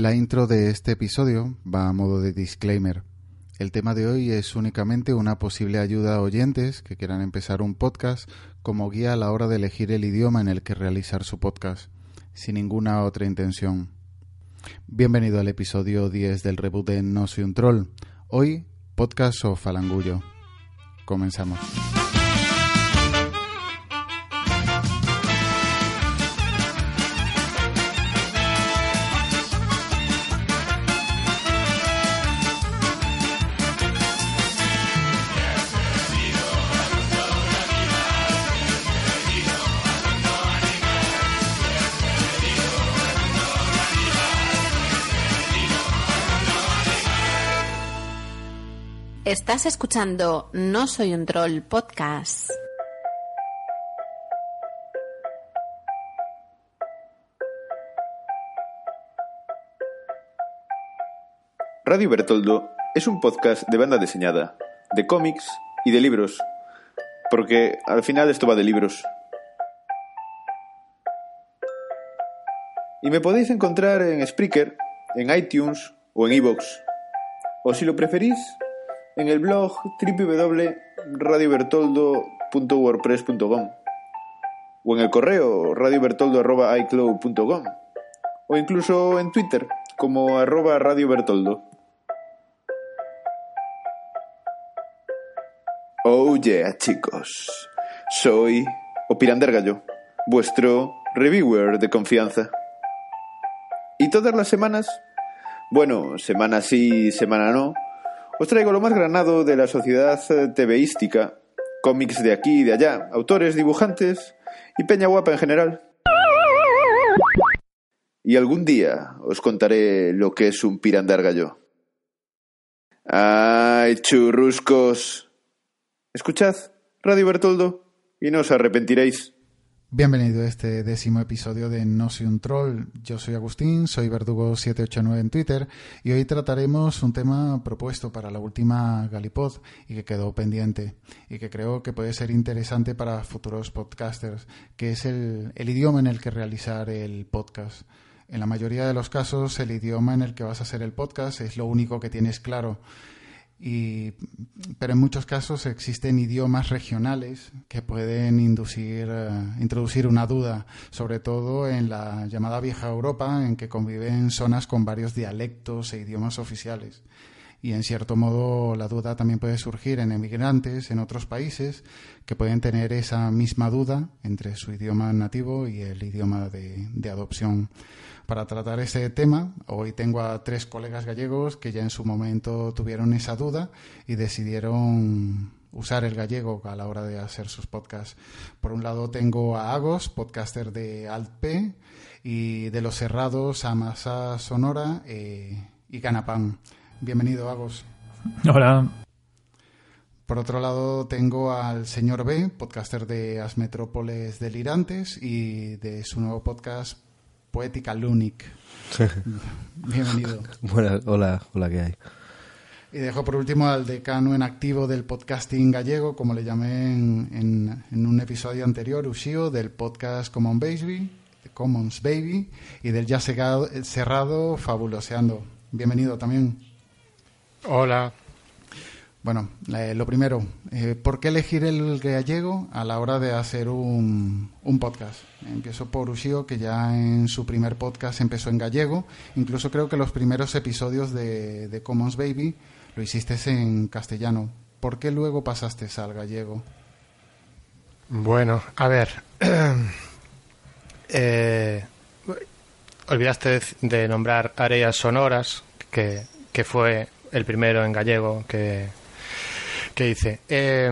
La intro de este episodio va a modo de disclaimer. El tema de hoy es únicamente una posible ayuda a oyentes que quieran empezar un podcast como guía a la hora de elegir el idioma en el que realizar su podcast, sin ninguna otra intención. Bienvenido al episodio 10 del reboot de No soy un troll. Hoy, podcast o falangullo. Comenzamos. Estás escuchando No Soy un Troll podcast. Radio Bertoldo es un podcast de banda diseñada, de cómics y de libros, porque al final esto va de libros. Y me podéis encontrar en Spreaker, en iTunes o en iVoox. O si lo preferís, en el blog www.radiobertoldo.wordpress.com o en el correo radiobertoldo.icloud.com o incluso en Twitter como arroba radiobertoldo. Oh yeah, chicos. Soy Opirander Gallo, vuestro reviewer de confianza. Y todas las semanas, bueno, semana sí, semana no, os traigo lo más granado de la sociedad TVística, cómics de aquí y de allá, autores, dibujantes y peña guapa en general. Y algún día os contaré lo que es un pirandar gallo. ¡Ay, churruscos! Escuchad, Radio Bertoldo, y no os arrepentiréis. Bienvenido a este décimo episodio de No soy un troll. Yo soy Agustín, soy Verdugo789 en Twitter y hoy trataremos un tema propuesto para la última Galipod y que quedó pendiente y que creo que puede ser interesante para futuros podcasters, que es el, el idioma en el que realizar el podcast. En la mayoría de los casos el idioma en el que vas a hacer el podcast es lo único que tienes claro y, pero en muchos casos existen idiomas regionales que pueden inducir, eh, introducir una duda, sobre todo en la llamada vieja Europa, en que conviven zonas con varios dialectos e idiomas oficiales. Y en cierto modo la duda también puede surgir en emigrantes en otros países que pueden tener esa misma duda entre su idioma nativo y el idioma de, de adopción para tratar ese tema. Hoy tengo a tres colegas gallegos que ya en su momento tuvieron esa duda y decidieron usar el gallego a la hora de hacer sus podcasts. Por un lado tengo a Agos, podcaster de AltP, y de Los Cerrados a Masa Sonora eh, y Canapán. Bienvenido, Agos. Hola. Por otro lado, tengo al señor B, podcaster de As Metrópoles Delirantes y de su nuevo podcast Poética Lunic. Bienvenido. hola, hola, ¿qué hay? Y dejo por último al decano en activo del podcasting gallego, como le llamé en, un episodio anterior, Ushio, del podcast Common Baby, Commons Baby, y del ya cerrado Fabuloseando. Bienvenido también. Hola. Bueno, lo primero, eh, ¿por qué elegir el gallego a la hora de hacer un, podcast? Empiezo por Ushio, que ya en su primer podcast empezó en gallego. Incluso creo que los primeros episodios de, Commons Baby lo hiciste en castellano. ¿Por qué luego pasaste al gallego? Bueno, a ver. eh, olvidaste de nombrar Areas Sonoras, que, que fue el primero en gallego que, que dice, eh,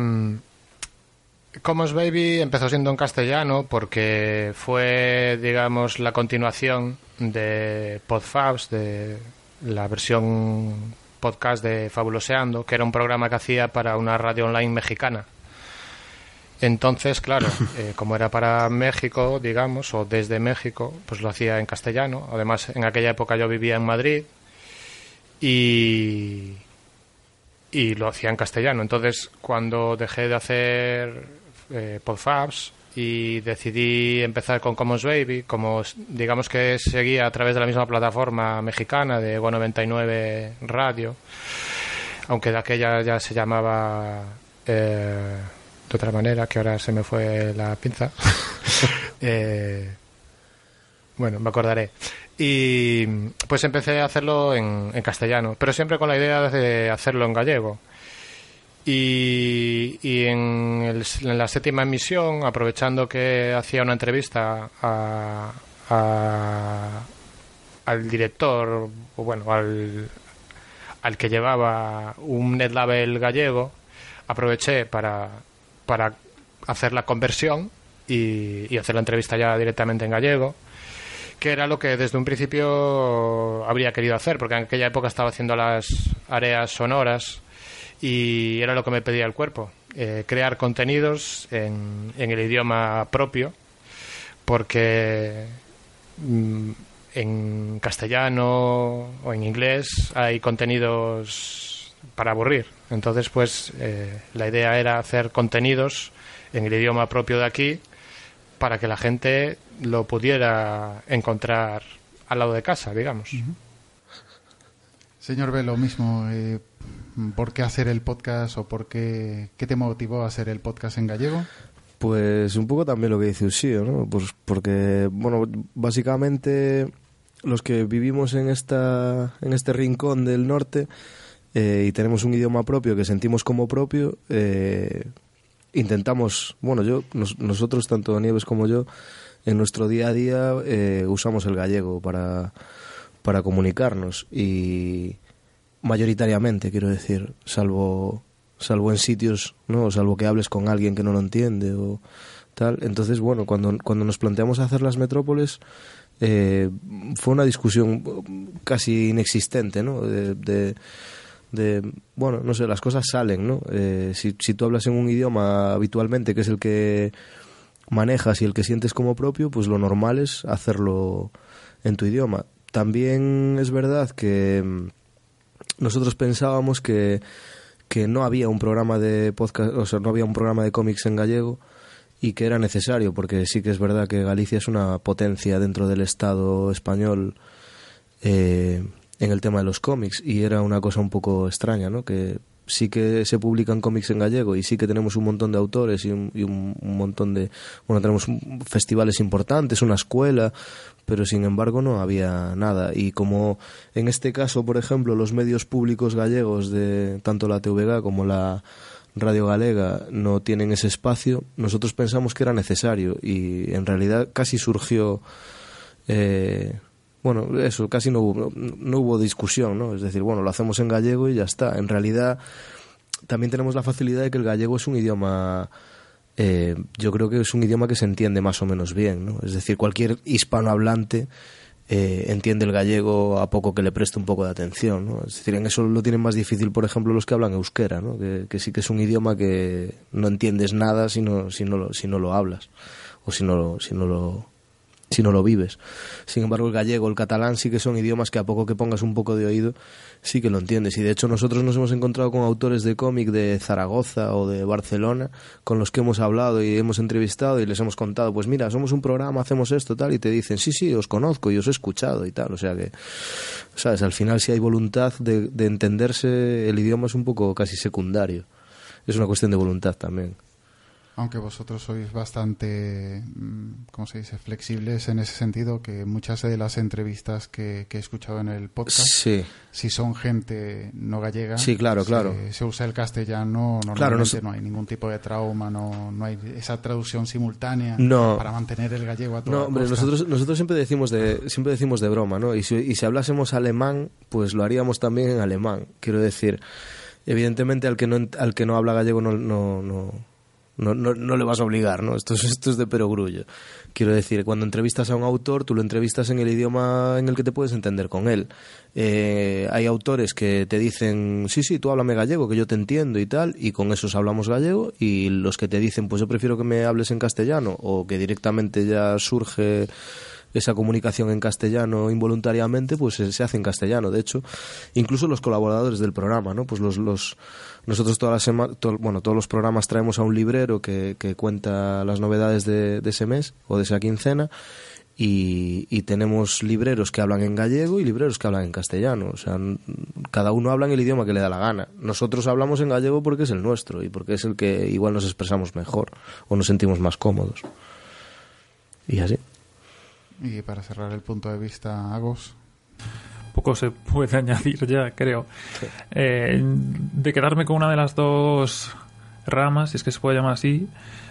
Commons Baby empezó siendo en castellano porque fue, digamos, la continuación de Podfabs, de la versión podcast de Fabuloseando, que era un programa que hacía para una radio online mexicana. Entonces, claro, eh, como era para México, digamos, o desde México, pues lo hacía en castellano. Además, en aquella época yo vivía en Madrid y, y lo hacía en castellano. Entonces, cuando dejé de hacer eh, podfabs, y decidí empezar con Commons Baby, como digamos que seguía a través de la misma plataforma mexicana de Ego 99 Radio, aunque de aquella ya se llamaba eh, de otra manera, que ahora se me fue la pinza. Eh, bueno, me acordaré. Y pues empecé a hacerlo en, castellano, pero siempre con la idea de hacerlo en gallego. Y, y en, en, la séptima emisión, aprovechando que hacía una entrevista a, al director, o bueno, al, al que llevaba un NetLabel gallego, aproveché para, para hacer la conversión y hacer la entrevista ya directamente en gallego que era lo que desde un principio habría querido hacer, porque en aquella época estaba haciendo las áreas sonoras y era lo que me pedía el cuerpo, eh, crear contenidos en, el idioma propio, porque mm, en castellano o en inglés hay contenidos para aburrir. Entonces, pues eh, la idea era hacer contenidos en el idioma propio de aquí para que la gente lo pudiera encontrar al lado de casa, digamos. Uh -huh. Señor B, lo mismo. Eh, ¿Por qué hacer el podcast o por qué, qué te motivó a hacer el podcast en gallego? Pues un poco también lo que dice Usío, ¿no? Pues porque, bueno, básicamente los que vivimos en, esta, en este rincón del norte eh, y tenemos un idioma propio que sentimos como propio, eh, intentamos, bueno, yo, nos, nosotros, tanto Nieves como yo, en nuestro día a día eh, usamos el gallego para, para comunicarnos y mayoritariamente, quiero decir, salvo salvo en sitios, ¿no? salvo que hables con alguien que no lo entiende o tal. Entonces, bueno, cuando, cuando nos planteamos hacer las metrópoles, eh, fue una discusión casi inexistente, ¿no? De, de, de, bueno, no sé, las cosas salen, ¿no? Eh, si, si tú hablas en un idioma habitualmente, que es el que manejas y el que sientes como propio, pues lo normal es hacerlo en tu idioma. También es verdad que mm, nosotros pensábamos que, que no había un programa de podcast, o sea, no había un programa de cómics en gallego y que era necesario, porque sí que es verdad que Galicia es una potencia dentro del Estado español eh, en el tema de los cómics y era una cosa un poco extraña, ¿no? Que sí que se publican cómics en gallego y sí que tenemos un montón de autores y un, y un, montón de... Bueno, tenemos festivales importantes, una escuela, pero sin embargo no había nada. Y como en este caso, por ejemplo, los medios públicos gallegos de tanto la TVG como la Radio Galega no tienen ese espacio, nosotros pensamos que era necesario y en realidad casi surgió... Eh, bueno, eso, casi no hubo, no hubo discusión, ¿no? Es decir, bueno, lo hacemos en gallego y ya está. En realidad, también tenemos la facilidad de que el gallego es un idioma, eh, yo creo que es un idioma que se entiende más o menos bien, ¿no? Es decir, cualquier hispanohablante eh, entiende el gallego a poco que le preste un poco de atención, ¿no? Es decir, en eso lo tienen más difícil, por ejemplo, los que hablan euskera, ¿no? Que, sí que es un idioma que no entiendes nada si no, si no, lo, si no lo hablas o si no si no lo si no lo vives. Sin embargo, el gallego, el catalán sí que son idiomas que a poco que pongas un poco de oído sí que lo entiendes. Y de hecho nosotros nos hemos encontrado con autores de cómic de Zaragoza o de Barcelona con los que hemos hablado y hemos entrevistado y les hemos contado, pues mira, somos un programa, hacemos esto, tal, y te dicen, sí, sí, os conozco y os he escuchado y tal. O sea que, ¿sabes? Al final si hay voluntad de, de entenderse, el idioma es un poco casi secundario. Es una cuestión de voluntad también aunque vosotros sois bastante, ¿cómo se dice?, flexibles en ese sentido, que muchas de las entrevistas que, que he escuchado en el podcast, sí. si son gente no gallega, sí, claro, se, claro. se usa el castellano, normalmente claro, no, se... no, hay ningún tipo de trauma, no, no hay esa traducción simultánea no. para mantener el gallego a toda No, hombre, nosotros, nosotros siempre decimos de, siempre decimos de broma, ¿no? Y si, y si hablásemos alemán, pues lo haríamos también en alemán, quiero decir... Evidentemente al que no, al que no habla gallego no, no, no no, no, no, le vas a obligar, ¿no? Esto es, esto es de perogrullo. Quiero decir, cuando entrevistas a un autor, tú lo entrevistas en el idioma en el que te puedes entender con él. Eh, hay autores que te dicen, sí, sí, tú háblame gallego, que yo te entiendo y tal, y con esos hablamos gallego, y los que te dicen, pues yo prefiero que me hables en castellano, o que directamente ya surge esa comunicación en castellano involuntariamente, pues se, hace en castellano. De hecho, incluso los colaboradores del programa, ¿no? Pues los, los nosotros toda la semana, bueno, todos los programas traemos a un librero que, que cuenta las novedades de, de ese mes o de esa quincena y, tenemos libreros que hablan en gallego y libreros que hablan en castellano. O sea, cada uno habla en el idioma que le da la gana. Nosotros hablamos en gallego porque es el nuestro y porque es el que igual nos expresamos mejor o nos sentimos más cómodos. Y así. Y para cerrar el punto de vista, Agos. Poco se puede añadir ya, creo. Eh, de quedarme con una de las dos ramas, si es que se puede llamar así,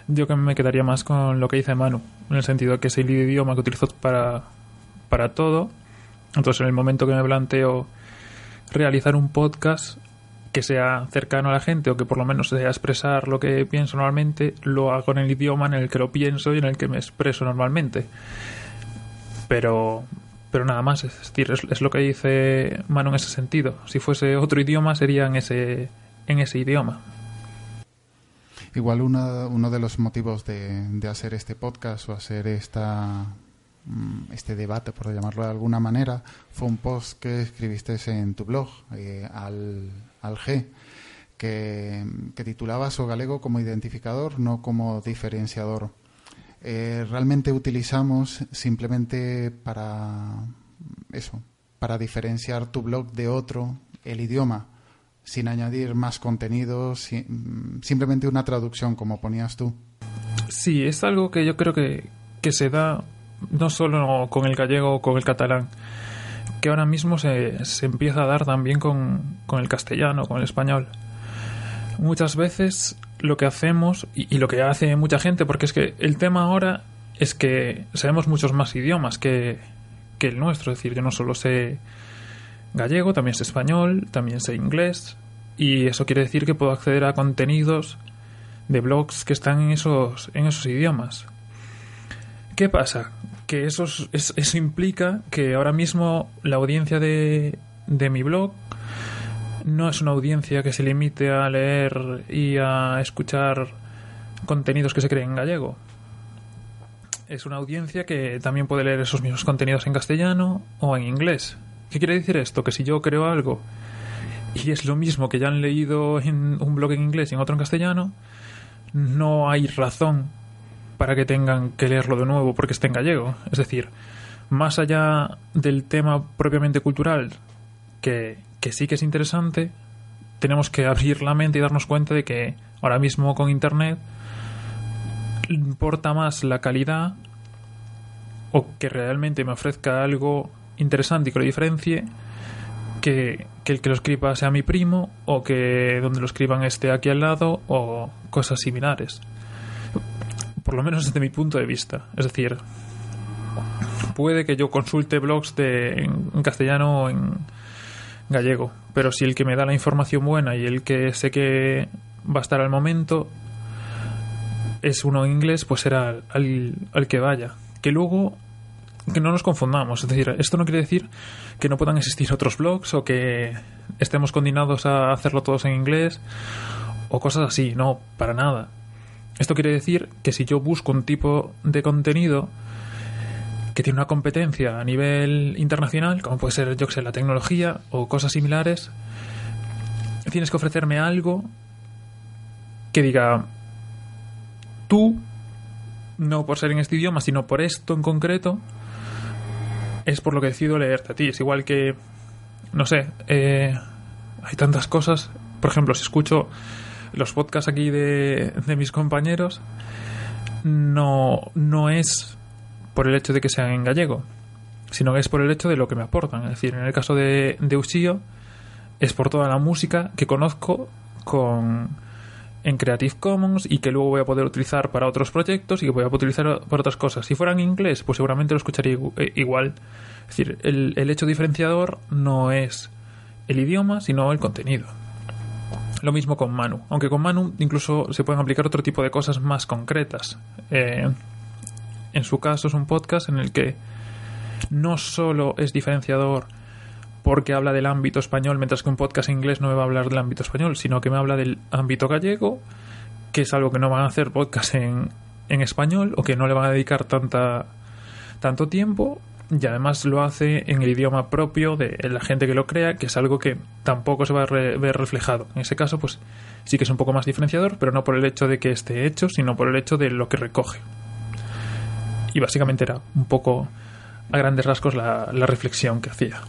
yo que me quedaría más con lo que dice Manu, en el sentido de que es el idioma que utilizo para, para todo. Entonces, en el momento que me planteo realizar un podcast que sea cercano a la gente o que por lo menos sea expresar lo que pienso normalmente, lo hago en el idioma en el que lo pienso y en el que me expreso normalmente. Pero, pero nada más, es decir, es, lo que dice Manu en ese sentido. Si fuese otro idioma, sería en ese, en ese idioma. Igual uno de los motivos de, hacer este podcast o hacer esta, mm, este debate, por llamarlo de alguna manera, fue un post que escribiste en tu blog, eh, al, al G, que, que titulabas o galego como identificador, no como diferenciador. Eh, realmente utilizamos simplemente para eso, para diferenciar tu blog de otro, el idioma sin añadir más contenido, simplemente una traducción, como ponías tú. Sí, es algo que yo creo que, se da no solo con el gallego o con el catalán, que ahora mismo se, empieza a dar también con, el castellano, con el español. Muchas veces lo que hacemos, y, lo que hace mucha gente, porque es que el tema ahora es que sabemos muchos más idiomas que, que el nuestro, es decir, yo no solo sé gallego, también sé español, también sé inglés, y eso quiere decir que puedo acceder a contenidos de blogs que están en esos, en esos idiomas. ¿Qué pasa? Que eso, eso implica que ahora mismo la audiencia de, de mi blog no es una audiencia que se limite a leer y a escuchar contenidos que se creen en gallego. Es una audiencia que también puede leer esos mismos contenidos en castellano o en inglés. ¿Qué quiere decir esto? Que si yo creo algo y es lo mismo que ya han leído en un blog en inglés y en otro en castellano, no hay razón para que tengan que leerlo de nuevo porque esté en gallego. Es decir, más allá del tema propiamente cultural, que, que sí que es interesante, tenemos que abrir la mente y darnos cuenta de que ahora mismo con Internet importa más la calidad o que realmente me ofrezca algo interesante y que lo diferencie que, el que lo escriba sea mi primo o que donde lo escriban esté aquí al lado o cosas similares. Por lo menos desde mi punto de vista. Es decir, puede que yo consulte blogs de, en, castellano o en gallego, pero si el que me da la información buena y el que sé que va a estar al momento es uno en inglés, pues será al, al que vaya. Que luego que no nos confundamos. Es decir, esto no quiere decir que no puedan existir otros blogs o que estemos condenados a hacerlo todos en inglés o cosas así. No, para nada. Esto quiere decir que si yo busco un tipo de contenido que tiene una competencia a nivel internacional, como puede ser, yo que sé, la tecnología o cosas similares, tienes que ofrecerme algo que diga, tú, no por ser en este idioma, sino por esto en concreto, es por lo que decido leerte a ti. Es igual que, no sé, eh, hay tantas cosas. Por ejemplo, si escucho los podcasts aquí de, de mis compañeros, no, no es por el hecho de que sean en gallego, sino que es por el hecho de lo que me aportan. Es decir, en el caso de, de Ushio, es por toda la música que conozco con en Creative Commons y que luego voy a poder utilizar para otros proyectos y que voy a poder utilizar para otras cosas. Si fuera en inglés, pues seguramente lo escucharía eh, igual. Es decir, el, el hecho diferenciador no es el idioma, sino el contenido. Lo mismo con Manu, aunque con Manu incluso se pueden aplicar otro tipo de cosas más concretas. Eh, en su caso es un podcast en el que no solo es diferenciador porque habla del ámbito español, mientras que un podcast inglés no me va a hablar del ámbito español, sino que me habla del ámbito gallego, que es algo que no van a hacer podcast en, en español o que no le van a dedicar tanta tanto tiempo y además lo hace en el idioma propio de la gente que lo crea, que es algo que tampoco se va a re- ver reflejado. En ese caso, pues sí que es un poco más diferenciador, pero no por el hecho de que esté hecho, sino por el hecho de lo que recoge. Y básicamente era un poco a grandes rasgos la, la reflexión que hacía.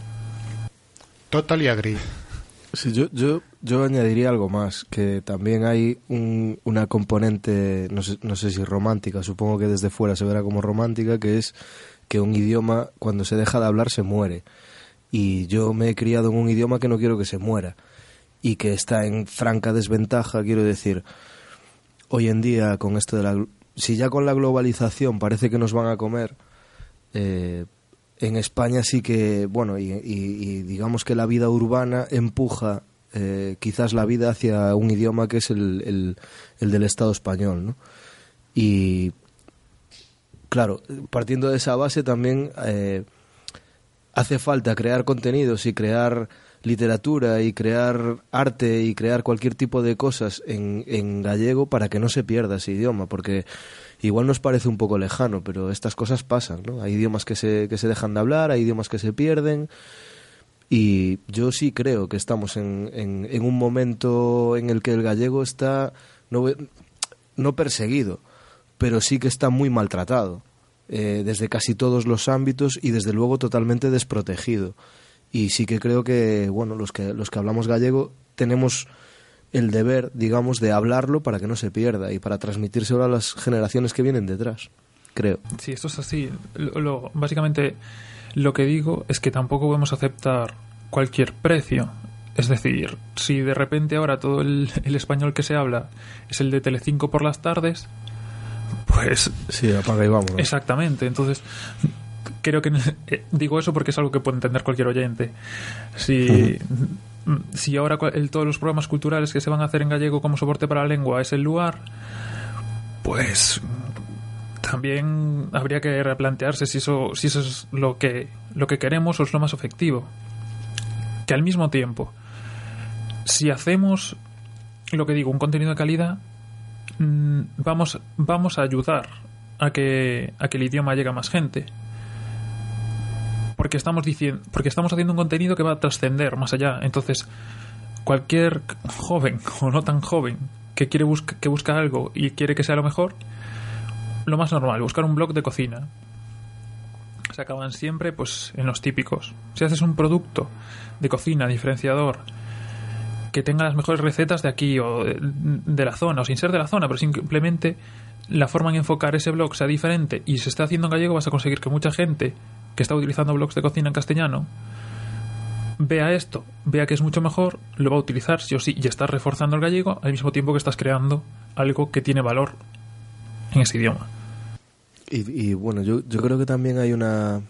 Totally agree. Sí, yo, yo, yo añadiría algo más, que también hay un- una componente, no sé, no sé si romántica, supongo que desde fuera se verá como romántica, que es que un idioma cuando se deja de hablar se muere. Y yo me he criado en un idioma que no quiero que se muera y que está en franca desventaja, quiero decir, hoy en día con esto de la... Si ya con la globalización parece que nos van a comer, eh, en España sí que, bueno, y, digamos que la vida urbana empuja eh, quizás la vida hacia un idioma que es el, el- el del Estado español, ¿no? Y claro, partiendo de esa base también eh, hace falta crear contenidos y crear literatura y crear arte y crear cualquier tipo de cosas en, en gallego para que no se pierda ese idioma, porque igual nos parece un poco lejano, pero estas cosas pasan, ¿no? Hay idiomas que se, que se dejan de hablar, hay idiomas que se pierden, y yo sí creo que estamos en, en, un momento en el que el gallego está no, no perseguido, pero sí que está muy maltratado, eh, desde casi todos los ámbitos y desde luego totalmente desprotegido. Y sí que creo que, bueno, los que, los que hablamos gallego tenemos el deber, digamos, de hablarlo para que no se pierda y para transmitírselo a las generaciones que vienen detrás, creo. Sí, esto es así. Lo- lo- básicamente, lo que digo es que tampoco podemos aceptar cualquier precio. Es decir, si de repente ahora todo el, el español que se habla es el de Telecinco por las tardes, pues Sí, apaga y vámonos. exactamente. Entonces, creo que eh, digo eso porque es algo que puede entender cualquier oyente. Si, si ahora el- todos los programas culturales que se van a hacer en gallego como soporte para la lengua es el lugar, pues también habría que replantearse si eso, si eso es lo que, lo que queremos o es lo más efectivo. Que al mismo tiempo, si hacemos lo que digo, un contenido de calidad, mm, vamos, vamos a ayudar a que, a que el idioma llegue a más gente. Porque estamos diciendo, porque estamos haciendo un contenido que va a trascender más allá. Entonces, cualquier joven o no tan joven que quiere busca, que busca algo y quiere que sea lo mejor, lo más normal, buscar un blog de cocina. Se acaban siempre pues en los típicos. Si haces un producto de cocina diferenciador que tenga las mejores recetas de aquí o de, de la zona o sin ser de la zona, pero simplemente la forma en enfocar ese blog sea diferente y se está haciendo en gallego, vas a conseguir que mucha gente que está utilizando blogs de cocina en castellano vea esto, vea que es mucho mejor, lo va a utilizar sí o sí y estás reforzando el gallego al mismo tiempo que estás creando algo que tiene valor en ese idioma. Y, bueno, yo, yo creo que también hay una,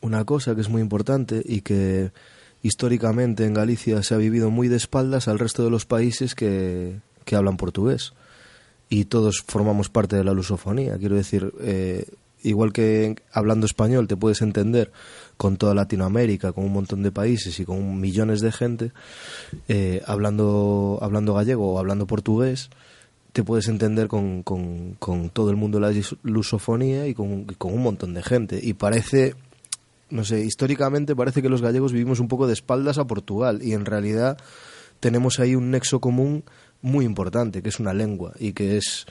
una cosa que es muy importante y que históricamente en Galicia se ha vivido muy de espaldas al resto de los países que, que hablan portugués. Y todos formamos parte de la lusofonía. Quiero decir, eh, igual que hablando español te puedes entender con toda Latinoamérica, con un montón de países y con millones de gente, eh, hablando, hablando gallego o hablando portugués, te puedes entender con, con, todo el mundo de la lusofonía y con, con un montón de gente. Y parece, no sé, históricamente parece que los gallegos vivimos un poco de espaldas a Portugal y en realidad tenemos ahí un nexo común muy importante, que es una lengua y que es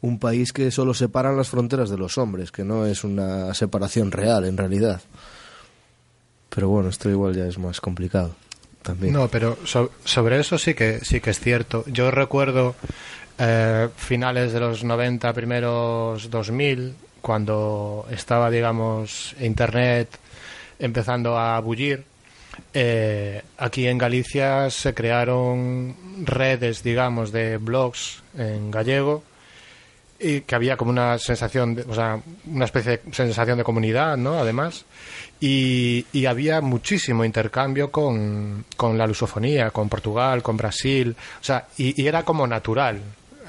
un país que solo separan las fronteras de los hombres, que no es una separación real en realidad. Pero bueno, esto igual ya es más complicado. También. No, pero so- sobre eso sí que sí que es cierto. Yo recuerdo eh, finales de los 90, primeros 2000, cuando estaba, digamos, Internet empezando a bullir. eh, aquí en Galicia se crearon redes, digamos, de blogs en gallego y que había como una sensación, de, o sea, una especie de sensación de comunidad, ¿no? Además, y, y había muchísimo intercambio con, con la lusofonía, con Portugal, con Brasil, o sea, y, era como natural.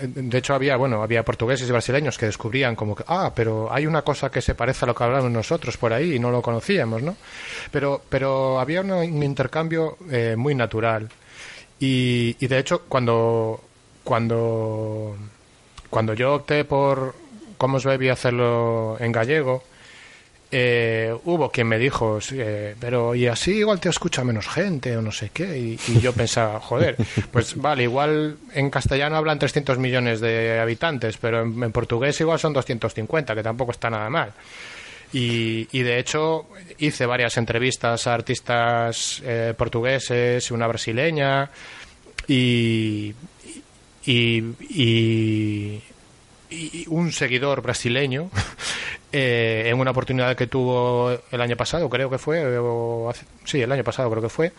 De hecho, había, bueno, había portugueses y brasileños que descubrían como que, ah, pero hay una cosa que se parece a lo que hablamos nosotros por ahí y no lo conocíamos, ¿no? Pero, pero había una- un intercambio eh, muy natural. Y, y de hecho, cuando, cuando, cuando yo opté por cómo es baby hacerlo en gallego, eh, hubo quien me dijo, eh, pero y así igual te escucha menos gente o no sé qué. Y, yo pensaba, joder, pues vale, igual en castellano hablan 300 millones de habitantes, pero en, portugués igual son 250, que tampoco está nada mal. Y, de hecho hice varias entrevistas a artistas eh, portugueses una brasileña y, y, y- y un seguidor brasileño eh, en una oportunidad que tuvo el año pasado, creo que fue, o hace- sí, el año pasado creo que fue,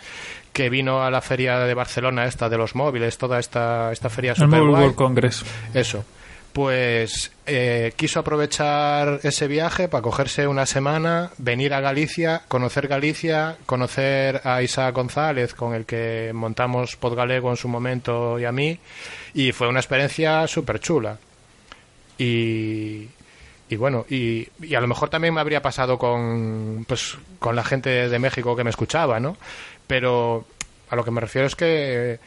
que vino a la feria de Barcelona esta de los móviles, toda esta, esta feria El super Mobile guay. World Congress. Eso. Pues eh, quiso aprovechar ese viaje para cogerse una semana, venir a Galicia, conocer Galicia, conocer a Isaac González, con el que montamos Podgalego en su momento y a mí, y fue una experiencia súper chula. Y, y bueno, y, y a lo mejor también me habría pasado con, pues, con la gente de México que me escuchaba, ¿no? Pero a lo que me refiero es que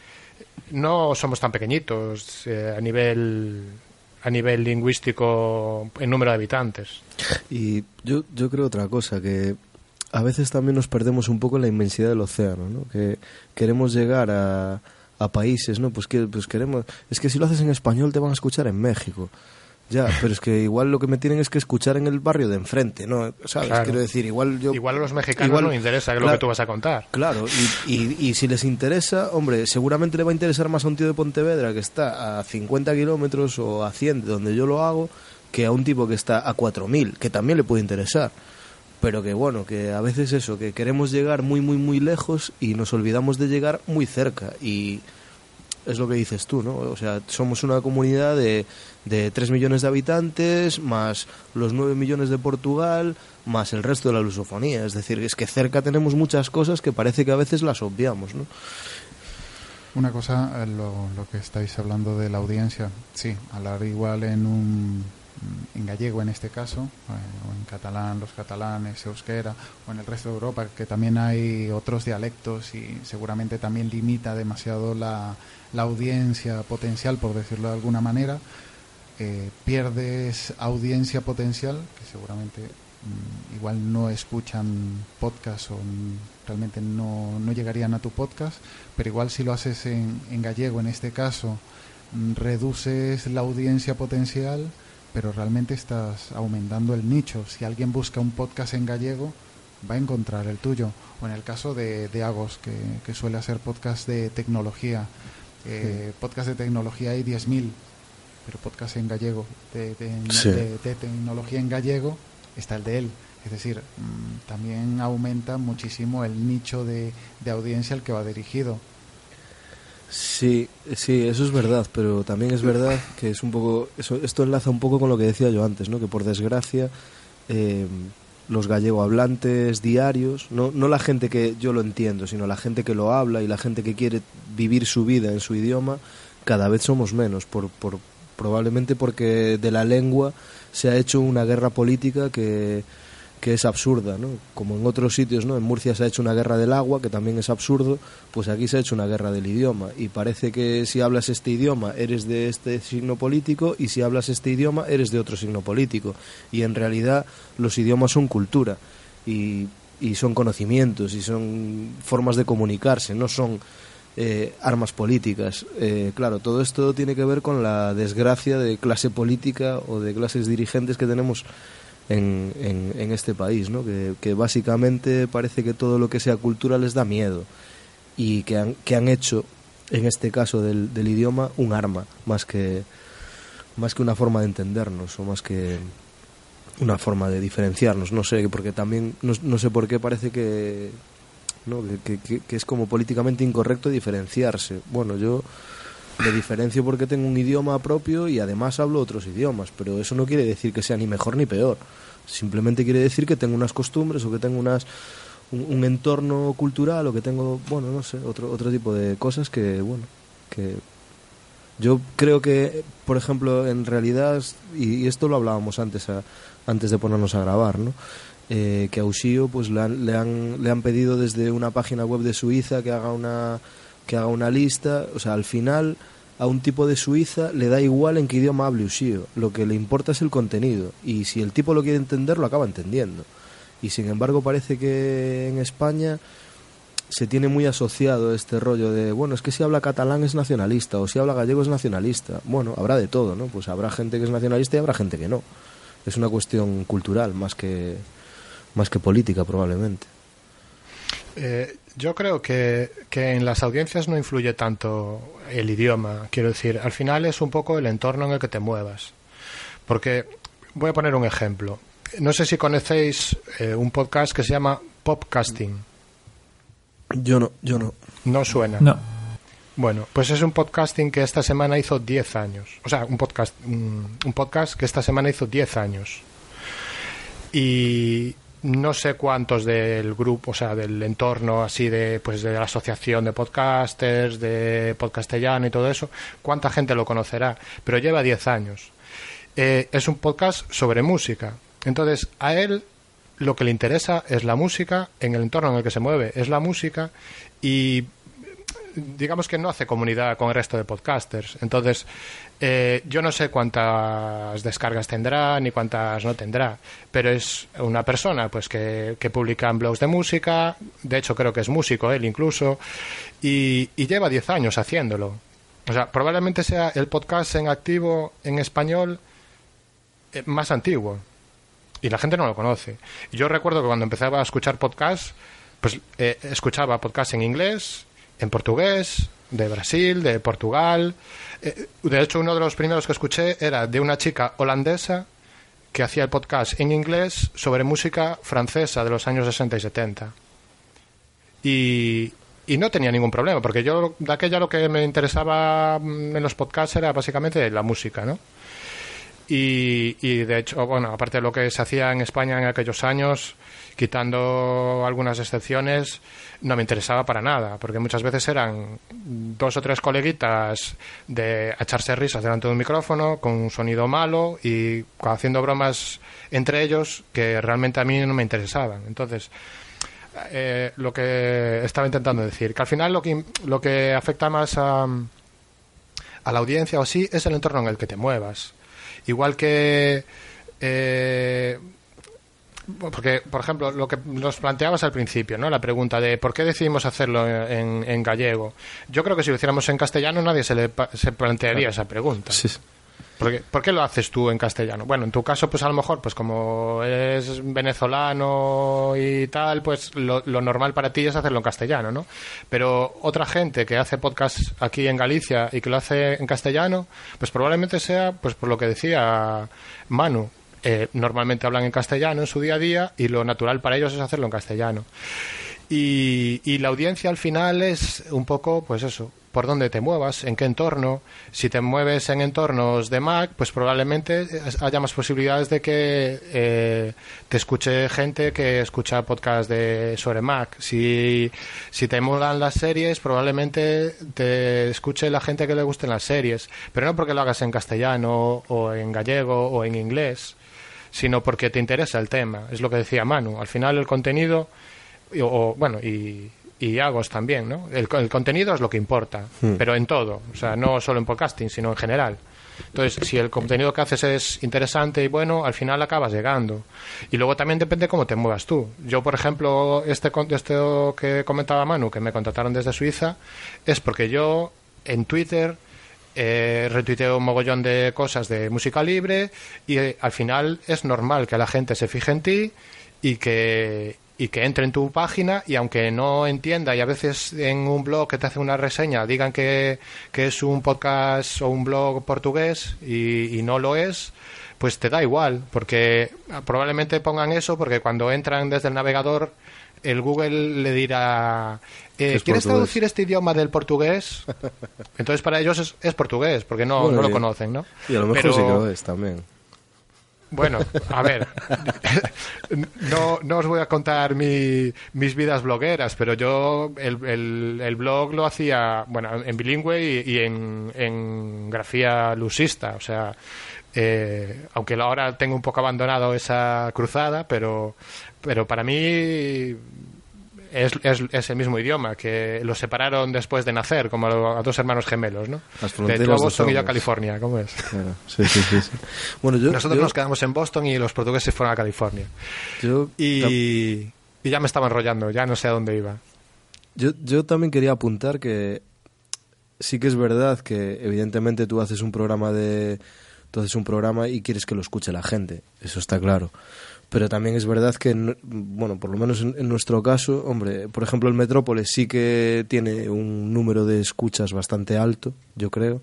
no somos tan pequeñitos eh, a nivel a nivel lingüístico en número de habitantes. Y yo, yo creo otra cosa, que a veces también nos perdemos un poco en la inmensidad del océano, ¿no? Que queremos llegar a, a países, ¿no? Pues que pues queremos... Es que si lo haces en español te van a escuchar en México. Ya, pero es que igual lo que me tienen es que escuchar en el barrio de enfrente, ¿no? ¿Sabes? Claro. Quiero decir, igual yo... Igual a los mexicanos igual- no les interesa lo que tú vas a contar. Claro, y, y, y si les interesa, hombre, seguramente le va a interesar más a un tío de Pontevedra que está a 50 kilómetros o a 100 de donde yo lo hago, que a un tipo que está a 4000, que también le puede interesar. Pero que bueno, que a veces eso, que queremos llegar muy, muy, muy lejos y nos olvidamos de llegar muy cerca. Y es lo que dices tú, ¿no? O sea, somos una comunidad de, de 3 millones de habitantes, más los 9 millones de Portugal, más el resto de la lusofonía. Es decir, es que cerca tenemos muchas cosas que parece que a veces las obviamos, ¿no? Una cosa, eh, lo, lo que estáis hablando de la audiencia, sí, hablar igual en un en gallego en este caso, eh, o en catalán, los catalanes, euskera, o en el resto de Europa, que también hay otros dialectos y seguramente también limita demasiado la, la audiencia potencial, por decirlo de alguna manera, eh, pierdes audiencia potencial, que seguramente mm, igual no escuchan podcast o mm, realmente no, no llegarían a tu podcast, pero igual si lo haces en, en gallego en este caso, mm, reduces la audiencia potencial, pero realmente estás aumentando el nicho. Si alguien busca un podcast en gallego, va a encontrar el tuyo. O en el caso de, de Agos, que, que suele hacer podcast de tecnología. Eh, Podcast de tecnología hay 10.000, pero podcast en gallego, de, de- Sí. de- de tecnología en gallego, está el de él. Es decir, mm, también aumenta muchísimo el nicho de, de audiencia al que va dirigido. Sí, sí, eso es verdad, pero también es verdad que es un poco, eso, esto enlaza un poco con lo que decía yo antes, ¿no? Que por desgracia eh, los gallego hablantes diarios, no, no la gente que yo lo entiendo, sino la gente que lo habla y la gente que quiere vivir su vida en su idioma, cada vez somos menos, por, por, probablemente porque de la lengua se ha hecho una guerra política que, que es absurda, ¿no? Como en otros sitios, ¿no? En Murcia se ha hecho una guerra del agua, que también es absurdo, pues aquí se ha hecho una guerra del idioma. Y parece que si hablas este idioma eres de este signo político y si hablas este idioma eres de otro signo político. Y en realidad los idiomas son cultura y, son conocimientos y son formas de comunicarse, no son eh, armas políticas. Eh, claro, todo esto tiene que ver con la desgracia de clase política o de clases dirigentes que tenemos en, en, en este país, ¿no? Que, básicamente parece que todo lo que sea cultura les da miedo y que han, que han hecho, en este caso del, del idioma, un arma más que, más que una forma de entendernos o más que una forma de diferenciarnos. No sé, porque también, no, no sé por qué parece que, ¿no? que, que- que es como políticamente incorrecto diferenciarse. Bueno, yo me diferencio porque tengo un idioma propio y además hablo otros idiomas, pero eso no quiere decir que sea ni mejor ni peor. Simplemente quiere decir que tengo unas costumbres o que tengo unas un, entorno cultural o que tengo, bueno, no sé, otro otro tipo de cosas que, bueno, que yo creo que, por ejemplo, en realidad, y, y esto lo hablábamos antes a- antes de ponernos a grabar, ¿no? Eh, que a Ushio pues le han, le, han, le han pedido desde una página web de Suiza que haga una que haga una lista, o sea, al final a un tipo de Suiza le da igual en qué idioma hable Ushio, lo que le importa es el contenido y si el tipo lo quiere entender lo acaba entendiendo. Y sin embargo parece que en España se tiene muy asociado este rollo de, bueno, es que si habla catalán es nacionalista o si habla gallego es nacionalista. Bueno, habrá de todo, ¿no? Pues habrá gente que es nacionalista y habrá gente que no. Es una cuestión cultural más que, más que política probablemente. Eh, yo creo que, que, en las audiencias no influye tanto el idioma. Quiero decir, al final es un poco el entorno en el que te muevas. Porque voy a poner un ejemplo. No sé si conocéis eh, un podcast que se llama Popcasting. Yo no, yo no. No suena. No. Bueno, pues es un podcasting que esta semana hizo 10 años. O sea, un podcast, un, un podcast que esta semana hizo 10 años. Y no sé cuántos del grupo, o sea, del entorno así de, pues de la asociación de podcasters, de podcastellano y todo eso, cuánta gente lo conocerá, pero lleva 10 años. Eh, es un podcast sobre música. Entonces, a él lo que le interesa es la música, en el entorno en el que se mueve es la música y digamos que no hace comunidad con el resto de podcasters. Entonces, eh, yo no sé cuántas descargas tendrá ni cuántas no tendrá, pero es una persona pues que, que publica en blogs de música, de hecho creo que es músico él incluso, y, lleva 10 años haciéndolo. O sea, probablemente sea el podcast en activo en español eh, más antiguo y la gente no lo conoce. Yo recuerdo que cuando empezaba a escuchar podcasts, pues eh, escuchaba podcasts en inglés, en portugués, de Brasil, de Portugal. Eh, de hecho, uno de los primeros que escuché era de una chica holandesa que hacía el podcast en inglés sobre música francesa de los años 60 y 70. Y, no tenía ningún problema, porque yo de aquella lo que me interesaba mm, en los podcasts era básicamente la música, ¿no? Y, y, de hecho, bueno, aparte de lo que se hacía en España en aquellos años, quitando algunas excepciones, no me interesaba para nada, porque muchas veces eran dos o tres coleguitas de echarse risas delante de un micrófono con un sonido malo y haciendo bromas entre ellos que realmente a mí no me interesaban. Entonces, eh, lo que estaba intentando decir, que al final lo que, lo que afecta más a, a la audiencia o sí es el entorno en el que te muevas. Igual que. Eh, porque, por ejemplo, lo que nos planteabas al principio, ¿no? La pregunta de por qué decidimos hacerlo en, en gallego. Yo creo que si lo hiciéramos en castellano nadie se le se plantearía esa pregunta. Sí. Porque, ¿Por qué lo haces tú en castellano? Bueno, en tu caso, pues a lo mejor, pues como eres venezolano y tal, pues lo, lo, normal para ti es hacerlo en castellano, ¿no? Pero otra gente que hace podcast aquí en Galicia y que lo hace en castellano, pues probablemente sea, pues por lo que decía Manu, eh, normalmente hablan en castellano en su día a día y lo natural para ellos es hacerlo en castellano. Y, y, la audiencia al final es un poco, pues eso, por dónde te muevas, en qué entorno. Si te mueves en entornos de Mac, pues probablemente haya más posibilidades de que eh, te escuche gente que escucha podcast de, sobre Mac. Si, si te molan las series, probablemente te escuche la gente que le gusten las series. Pero no porque lo hagas en castellano o en gallego o en inglés, sino porque te interesa el tema. Es lo que decía Manu. Al final el contenido, o, bueno, y y Agos también, ¿no? El, el, contenido es lo que importa, hmm. pero en todo, o sea, no solo en podcasting, sino en general. Entonces, si el contenido que haces es interesante y bueno, al final acabas llegando. Y luego también depende cómo te muevas tú. Yo, por ejemplo, este, este que comentaba Manu, que me contrataron desde Suiza, es porque yo en Twitter eh, retuiteo un mogollón de cosas de música libre y eh, al final es normal que la gente se fije en ti y que, y que entre en tu página y aunque no entienda y a veces en un blog que te hace una reseña digan que, que es un podcast o un blog portugués y, y, no lo es, pues te da igual, porque probablemente pongan eso porque cuando entran desde el navegador el Google le dirá eh, ¿quieres traducir este idioma del portugués? Entonces para ellos es, es portugués, porque no, bueno, no lo conocen, ¿no? Y a lo mejor Pero, sí que lo es también. Bueno, a ver, no, no os voy a contar mi, mis vidas blogueras, pero yo el, el, el, blog lo hacía, bueno, en bilingüe y, y en, en, grafía lusista, o sea, eh, aunque ahora tengo un poco abandonado esa cruzada, pero, pero para mí es, es, es el mismo idioma, que los separaron después de nacer, como a, a dos hermanos gemelos, ¿no? Las de tú a Boston y yo a. California, ¿cómo es? Claro, sí, sí, sí, sí. Bueno, yo, Nosotros yo- nos quedamos en Boston y los portugueses fueron a California. yo- Y, y ya me estaba enrollando, ya no sé a dónde iba. Yo, yo también quería apuntar que sí que es verdad que evidentemente tú haces un programa de tú haces un programa y quieres que lo escuche la gente, eso está claro. Pero también es verdad que, no- bueno, por lo menos en, en nuestro caso, hombre, por ejemplo, el Metrópolis sí que tiene un número de escuchas bastante alto, yo creo,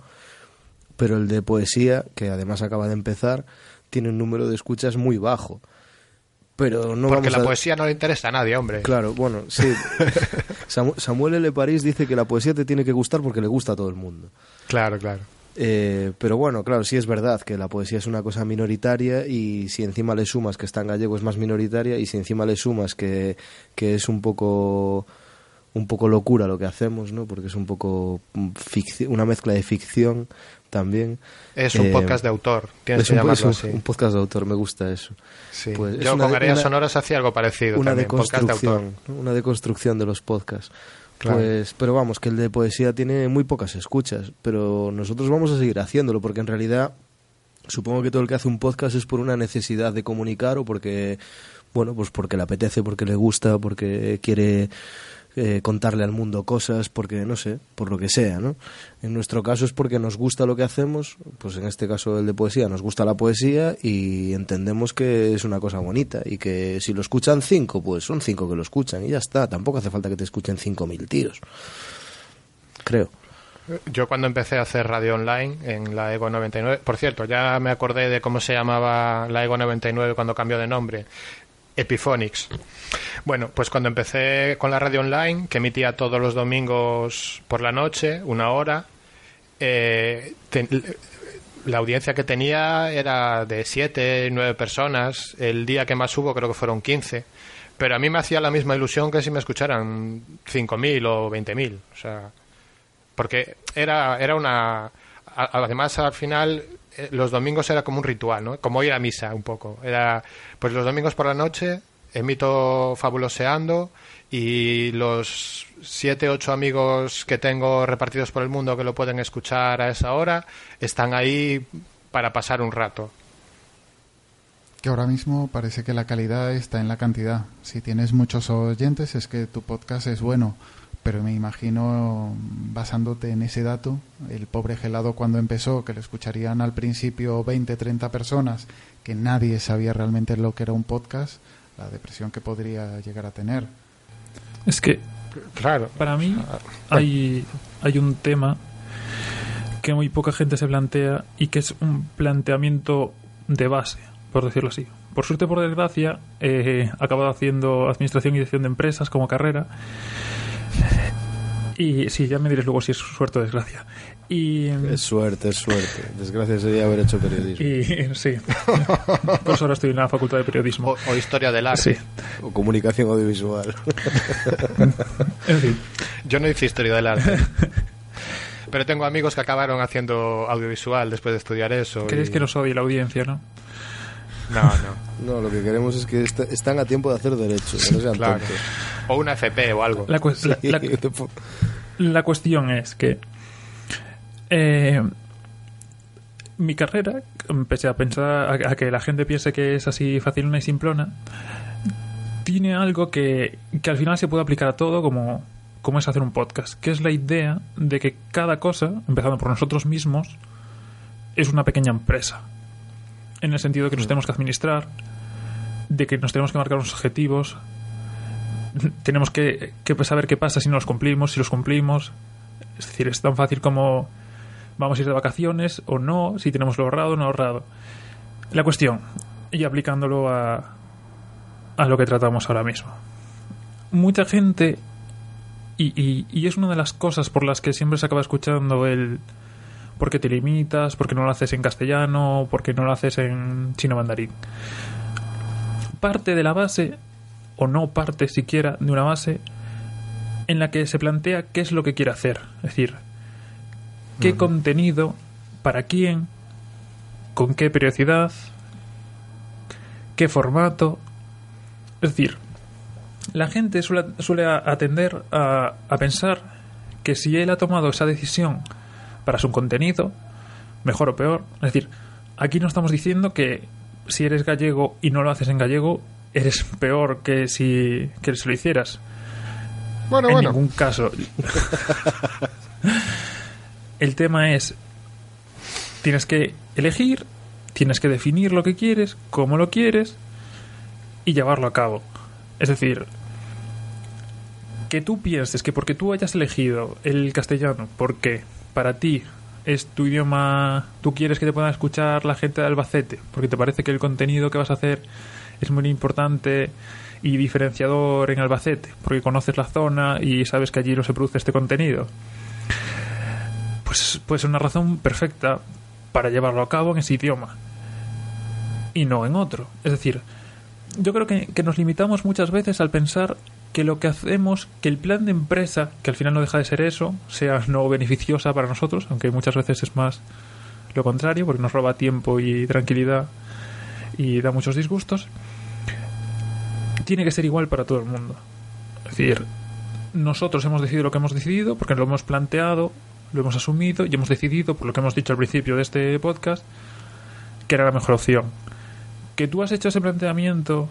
pero el de poesía, que además acaba de empezar, tiene un número de escuchas muy bajo. Pero no Porque vamos la a... poesía no le interesa a nadie, hombre. Claro, bueno, sí. Samu- Samuel L. París dice que la poesía te tiene que gustar porque le gusta a todo el mundo. Claro, claro. Eh, pero bueno, claro, sí es verdad que la poesía es una cosa minoritaria y si encima le sumas que está en gallego es más minoritaria y si encima le sumas que, que es un poco un poco locura lo que hacemos, ¿no? Porque es un poco mm, una mezcla de ficción también. Es un Eh, podcast de autor, tienes es que un, llamarlo es así. un podcast de autor, me gusta eso. Sí. Pues es Yo una con Sonoras hacía algo parecido una también, podcast de autor. una deconstrucción de los podcasts. Pues, pero vamos, que el de poesía tiene muy pocas escuchas, pero nosotros vamos a seguir haciéndolo porque en realidad supongo que todo el que hace un podcast es por una necesidad de comunicar o porque, bueno, pues porque le apetece, porque le gusta, porque quiere eh, contarle al mundo cosas, porque no sé, por lo que sea, ¿no? En nuestro caso es porque nos gusta lo que hacemos, pues en este caso el de poesía, nos gusta la poesía y entendemos que es una cosa bonita y que si lo escuchan cinco, pues son cinco que lo escuchan y ya está, tampoco hace falta que te escuchen cinco mil tíos, creo. Yo cuando empecé a hacer radio online en la Ego 99, por cierto, ya me acordé de cómo se llamaba la Ego 99 cuando cambió de nombre, Epiphonics. Bueno, pues cuando empecé con la radio online, que emitía todos los domingos por la noche, una hora, eh, la audiencia que tenía era de 7, 9 personas. El día que más hubo creo que fueron 15. Pero a mí me hacía la misma ilusión que si me escucharan 5.000 o 20.000. O sea, porque era, era una... Además, al final, los domingos era como un ritual, ¿no? Como ir a misa, un poco. Era, pues los domingos por la noche emito Fabuloseando y los siete, ocho amigos que tengo repartidos por el mundo que lo pueden escuchar a esa hora están ahí para pasar un rato. Que ahora mismo parece que la calidad está en la cantidad. Si tienes muchos oyentes es que tu podcast es bueno. Pero me imagino, basándote en ese dato, el pobre gelado cuando empezó, que le escucharían al principio 20, 30 personas, que nadie sabía realmente lo que era un podcast, la depresión que podría llegar a tener. Es que Claro. para mí hay, hay un tema que muy poca gente se plantea y que es un planteamiento de base, por decirlo así. Por suerte, por desgracia, eh, he acabado haciendo administración y dirección de empresas como carrera. Y sí, ya me diréis luego si es suerte o desgracia. Y, Es suerte, es suerte. Desgracia sería haber hecho periodismo. y sí, por eso ahora estoy en la facultad de periodismo. O, o historia del arte. Sí, O comunicación audiovisual. en fin. Yo no hice historia del arte. Pero tengo amigos que acabaron haciendo audiovisual después de estudiar eso. Queréis y- que nos odie la audiencia, ¿no? No, no. No, lo que queremos es que est- están a tiempo de hacer derecho, que no sean Claro. tontos. O una FP o algo. La, Sí, la- cuestión es que eh, mi carrera, pese a pensar a, a que la gente piense que es así facilona y simplona, tiene algo que, que al final se puede aplicar a todo como, como es hacer un podcast, que es la idea de que cada cosa, empezando por nosotros mismos, es una pequeña empresa. En el sentido de que nos tenemos que administrar, de que nos tenemos que marcar unos objetivos, tenemos que, que saber qué pasa si no los cumplimos, si los cumplimos. Es decir, es tan fácil como vamos a ir de vacaciones o no, si tenemos lo ahorrado o no ahorrado. La cuestión, y aplicándolo a, a lo que tratamos ahora mismo. Mucha gente, y, y, y es una de las cosas por las que siempre se acaba escuchando el por qué te limitas, por qué no lo haces en castellano, por qué no lo haces en chino mandarín. Parte de la base o no parte siquiera de una base en la que se plantea qué es lo que quiere hacer. Es decir, qué contenido, para quién, con qué periodicidad, qué formato. Es decir, la gente suele, suele atender a, a pensar que si él ha tomado esa decisión para su contenido, mejor o peor, es decir, aquí no estamos diciendo que si eres gallego y no lo haces en gallego, eres peor que si, que si lo hicieras. Bueno, en bueno. ningún caso. El tema es, tienes que elegir, tienes que definir lo que quieres, cómo lo quieres y llevarlo a cabo. Es decir, que tú pienses que porque tú hayas elegido el castellano, porque para ti es tu idioma, tú quieres que te puedan escuchar la gente de Albacete, porque te parece que el contenido que vas a hacer es muy importante y diferenciador en Albacete, porque conoces la zona y sabes que allí no se produce este contenido. Pues puede ser una razón perfecta para llevarlo a cabo en ese idioma y no en otro. Es decir, yo creo que nos limitamos muchas veces al pensar que lo que hacemos, que el plan de empresa, que al final no deja de ser eso, sea no beneficiosa para nosotros, aunque muchas veces es más lo contrario, porque nos roba tiempo y tranquilidad y da muchos disgustos, tiene que ser igual para todo el mundo. Es decir, nosotros hemos decidido lo que hemos decidido porque lo hemos planteado, lo hemos asumido y hemos decidido, por lo que hemos dicho al principio de este podcast, que era la mejor opción. Que tú has hecho ese planteamiento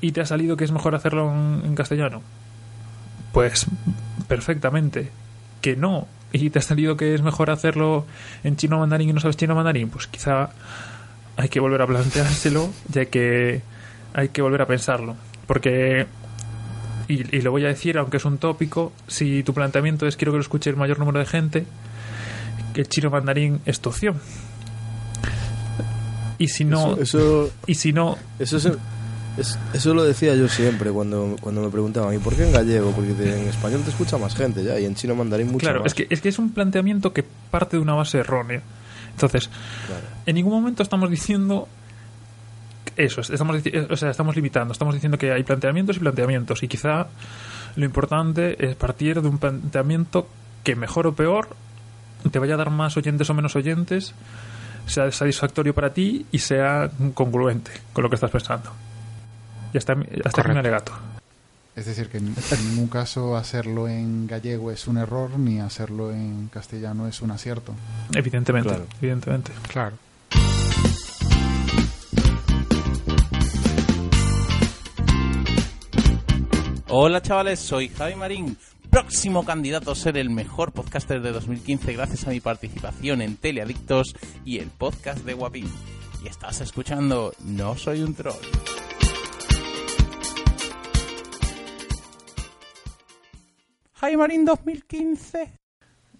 y te ha salido que es mejor hacerlo en, en castellano. Pues perfectamente. Que no. Y te ha salido que es mejor hacerlo en chino mandarín y no sabes chino mandarín. Pues quizá hay que volver a planteárselo, ya que hay que volver a pensarlo. Porque, y, y lo voy a decir, aunque es un tópico, si tu planteamiento es quiero que lo escuche el mayor número de gente, que el chino mandarín es tu opción. Y si no, Eso, eso, y si no, eso, es- es- eso lo decía yo siempre cuando, cuando me preguntaban, ¿y por qué en gallego? Porque en español te escucha más gente ya, y en chino mandarín mucho claro, más. es que, es que es un planteamiento que parte de una base errónea. Entonces, Claro. en ningún momento estamos diciendo eso, estamos, o sea, estamos limitando, estamos diciendo que hay planteamientos y planteamientos y quizá lo importante es partir de un planteamiento que mejor o peor te vaya a dar más oyentes o menos oyentes, sea satisfactorio para ti y sea congruente con lo que estás pensando. Y hasta, hasta aquí mi Correcto. alegato. Es decir, que en, en ningún caso hacerlo en gallego es un error, ni hacerlo en castellano es un acierto. Evidentemente, Claro. evidentemente. Claro. Hola chavales, soy Javi Marín, próximo candidato a ser el mejor podcaster de 2015 gracias a mi participación en Teleadictos y el podcast de Guapín. Y estás escuchando No Soy un Troll. Javi Marín 2015.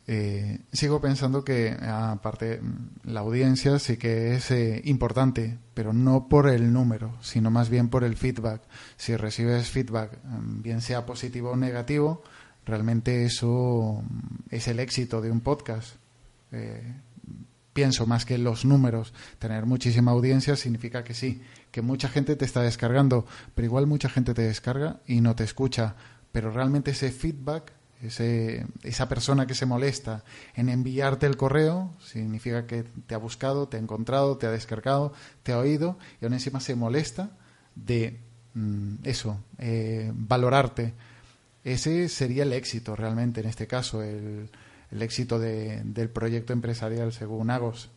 Eh, sigo pensando que, aparte, mm, la audiencia sí que es eh, importante, pero no por el número, sino más bien por el feedback. Si recibes feedback, mm, bien sea positivo o negativo, realmente eso mm, es el éxito de un podcast. Eh, pienso más que los números. Tener muchísima audiencia significa que sí, que mucha gente te está descargando, pero igual mucha gente te descarga y no te escucha. Pero realmente ese feedback, ese, esa persona que se molesta en enviarte el correo, significa que te ha buscado, te ha encontrado, te ha descargado, te ha oído y aún encima se molesta de mm, eso, eh, valorarte. Ese sería el éxito realmente en este caso, el, el éxito de- del proyecto empresarial según Agos.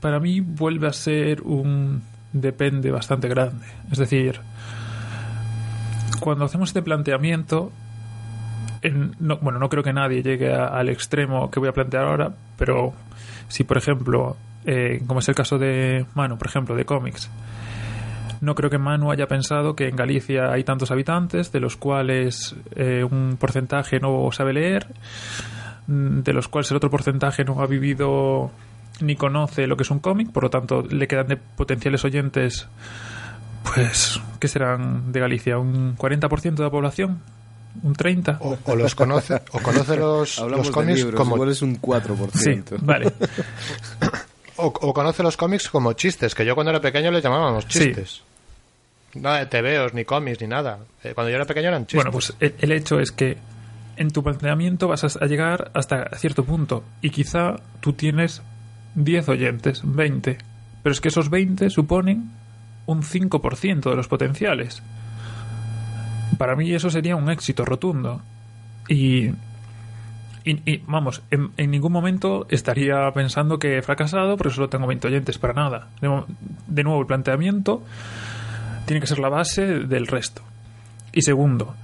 para mí vuelve a ser un depende bastante grande. Es decir, cuando hacemos este planteamiento, en- no- bueno, no creo que nadie llegue al extremo que voy a plantear ahora, pero si, por ejemplo, eh, como es el caso de Manu, por ejemplo, de cómics, no creo que Manu haya pensado que en Galicia hay tantos habitantes, de los cuales eh, un porcentaje no sabe leer, mm, de los cuales el otro porcentaje no ha vivido ni conoce lo que es un cómic, por lo tanto le quedan de potenciales oyentes, pues, ¿qué serán de Galicia? ¿Un 40% de la población? ¿Un 30%? O, o los conoce, o conoce los, los cómics libros, como igual es un 4%. Sí, vale. o, o conoce los cómics como chistes, que yo cuando era pequeño les llamábamos Sí. chistes. Nada de tebeos, ni cómics, ni nada. Eh, Cuando yo era pequeño eran chistes. Bueno, pues el, el hecho es que en tu planteamiento vas a, a llegar hasta cierto punto y quizá tú tienes 10 oyentes, 20, pero es que esos 20 suponen un 5% de los potenciales. para mí eso sería un éxito rotundo. Y, y, vamos, en, en, ningún momento estaría pensando que he fracasado porque solo tengo 20 oyentes para nada. De, de nuevo, el planteamiento tiene que ser la base del resto. Y segundo,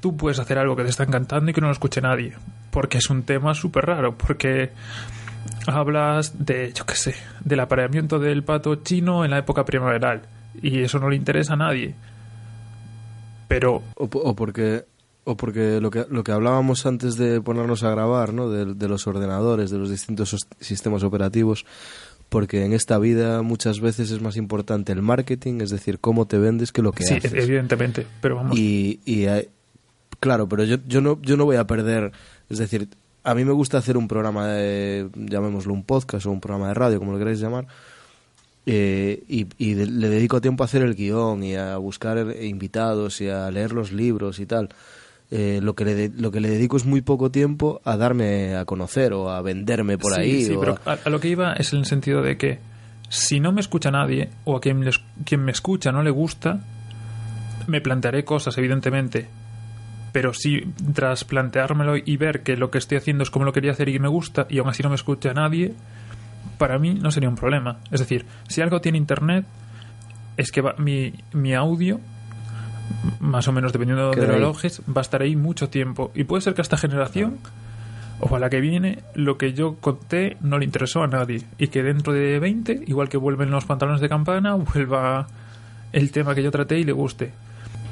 tú puedes hacer algo que te está encantando y que no lo escuche nadie. Porque es un tema súper raro. Porque hablas de, yo qué sé, del apareamiento del pato chino en la época primaveral. Y eso no le interesa a nadie. Pero. O, o porque. O porque lo que, lo que hablábamos antes de ponernos a grabar, ¿no? De, de los ordenadores, de los distintos sistemas operativos, porque en esta vida muchas veces es más importante el marketing, es decir, cómo te vendes que lo que sí, haces. Sí, evidentemente, pero vamos. Y, y hay, claro, pero yo, yo, no, yo no voy a perder, es decir, a mí me gusta hacer un programa de, llamémoslo un podcast o un programa de radio, como lo queráis llamar, eh, y, y de, le dedico tiempo a hacer el guion y a buscar invitados y a leer los libros y tal. Eh, lo, que le de, lo que le dedico es muy poco tiempo a darme a conocer o a venderme por sí, ahí. Sí, pero a... a... lo que iba es en el sentido de que si no me escucha nadie o a quien, les, quien me escucha no le gusta, me plantearé cosas, evidentemente. Pero si tras planteármelo y ver que lo que estoy haciendo es como lo quería hacer y me gusta y aún así no me escucha nadie, para mí no sería un problema. Es decir, si algo tiene internet, es que va, mi, mi audio más o menos dependiendo de los relojes, va a estar ahí mucho tiempo. Y puede ser que a esta generación o a la que viene, lo que yo conté no le interesó a nadie. Y que dentro de 20, igual que vuelven los pantalones de campana, vuelva el tema que yo traté y le guste.